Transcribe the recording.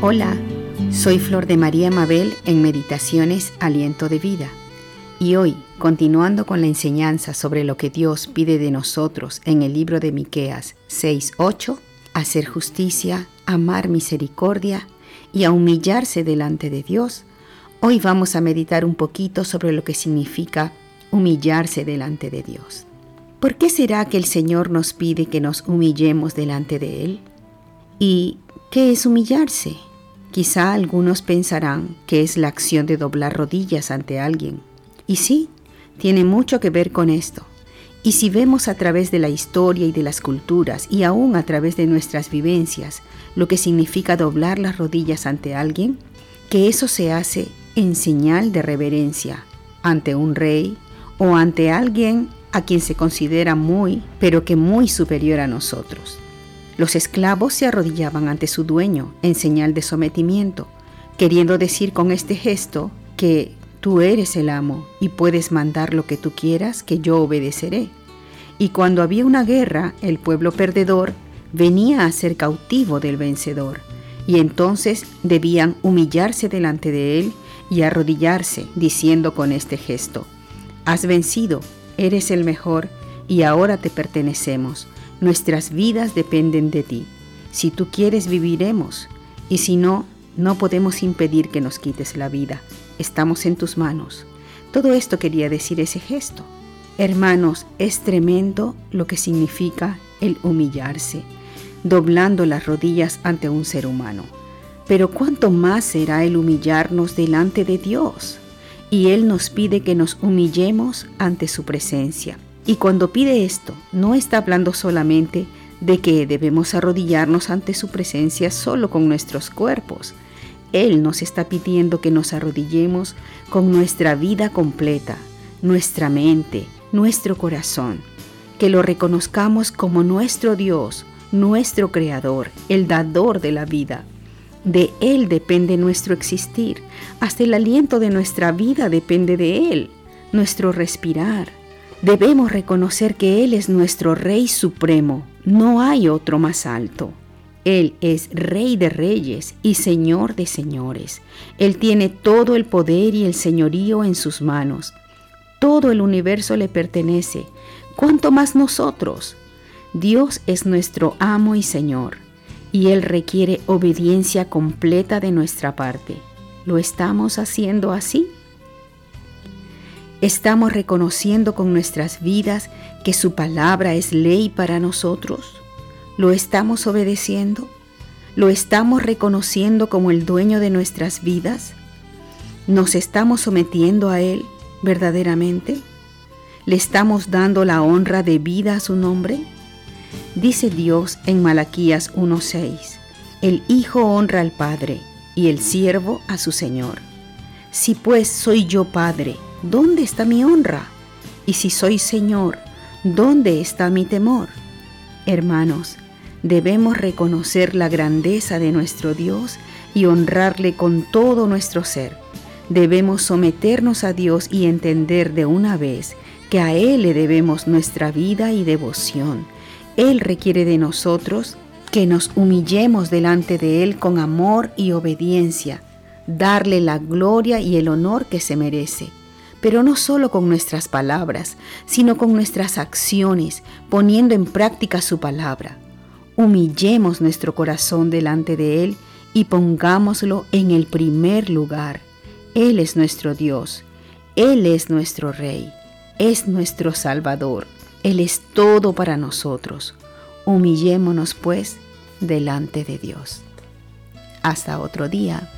Hola, soy Flor de María Mabel en Meditaciones Aliento de Vida. Y hoy, continuando con la enseñanza sobre lo que Dios pide de nosotros en el libro de Miqueas 6:8, hacer justicia, amar misericordia y humillarse delante de Dios, hoy vamos a meditar un poquito sobre lo que significa humillarse delante de Dios. ¿Por qué será que el Señor nos pide que nos humillemos delante de Él? ¿Y qué es humillarse? Quizá algunos pensarán que es la acción de doblar rodillas ante alguien. Y sí, tiene mucho que ver con esto. Y si vemos a través de la historia y de las culturas y aún a través de nuestras vivencias lo que significa doblar las rodillas ante alguien, que eso se hace en señal de reverencia ante un rey o ante alguien a quien se considera muy, pero que muy superior a nosotros. Los esclavos se arrodillaban ante su dueño en señal de sometimiento, queriendo decir con este gesto que tú eres el amo y puedes mandar lo que tú quieras, que yo obedeceré. Y cuando había una guerra, el pueblo perdedor venía a ser cautivo del vencedor, y entonces debían humillarse delante de él y arrodillarse, diciendo con este gesto, Has vencido, eres el mejor, y ahora te pertenecemos Nuestras vidas dependen de ti. Si tú quieres, viviremos. Y si no, no podemos impedir que nos quites la vida. Estamos en tus manos. Todo esto quería decir ese gesto. Hermanos, es tremendo lo que significa el humillarse, doblando las rodillas ante un ser humano. Pero cuánto más será el humillarnos delante de Dios. Y Él nos pide que nos humillemos ante su presencia. Y cuando pide esto, no está hablando solamente de que debemos arrodillarnos ante su presencia solo con nuestros cuerpos. Él nos está pidiendo que nos arrodillemos con nuestra vida completa, nuestra mente, nuestro corazón, que lo reconozcamos como nuestro Dios, nuestro Creador, el dador de la vida. De Él depende nuestro existir, hasta el aliento de nuestra vida depende de Él, nuestro respirar, Debemos reconocer que Él es nuestro Rey Supremo, no hay otro más alto. Él es Rey de Reyes y Señor de Señores. Él tiene todo el poder y el señorío en sus manos. Todo el universo le pertenece. ¿Cuánto más nosotros? Dios es nuestro amo y Señor, y Él requiere obediencia completa de nuestra parte. ¿Lo estamos haciendo así? ¿Estamos reconociendo con nuestras vidas que su palabra es ley para nosotros? ¿Lo estamos obedeciendo? ¿Lo estamos reconociendo como el dueño de nuestras vidas? ¿Nos estamos sometiendo a Él verdaderamente? ¿Le estamos dando la honra de vida a su nombre? Dice Dios en Malaquías 1:6, el Hijo honra al Padre y el siervo a su Señor. Si pues soy yo Padre, ¿dónde está mi honra? Y si soy Señor, ¿dónde está mi temor? Hermanos, debemos reconocer la grandeza de nuestro Dios y honrarle con todo nuestro ser. Debemos someternos a Dios y entender de una vez que a Él le debemos nuestra vida y devoción. Él requiere de nosotros que nos humillemos delante de Él con amor y obediencia, darle la gloria y el honor que se merece pero no solo con nuestras palabras, sino con nuestras acciones, poniendo en práctica su palabra. Humillemos nuestro corazón delante de Él y pongámoslo en el primer lugar. Él es nuestro Dios, Él es nuestro Rey, es nuestro Salvador, Él es todo para nosotros. Humillémonos pues delante de Dios. Hasta otro día.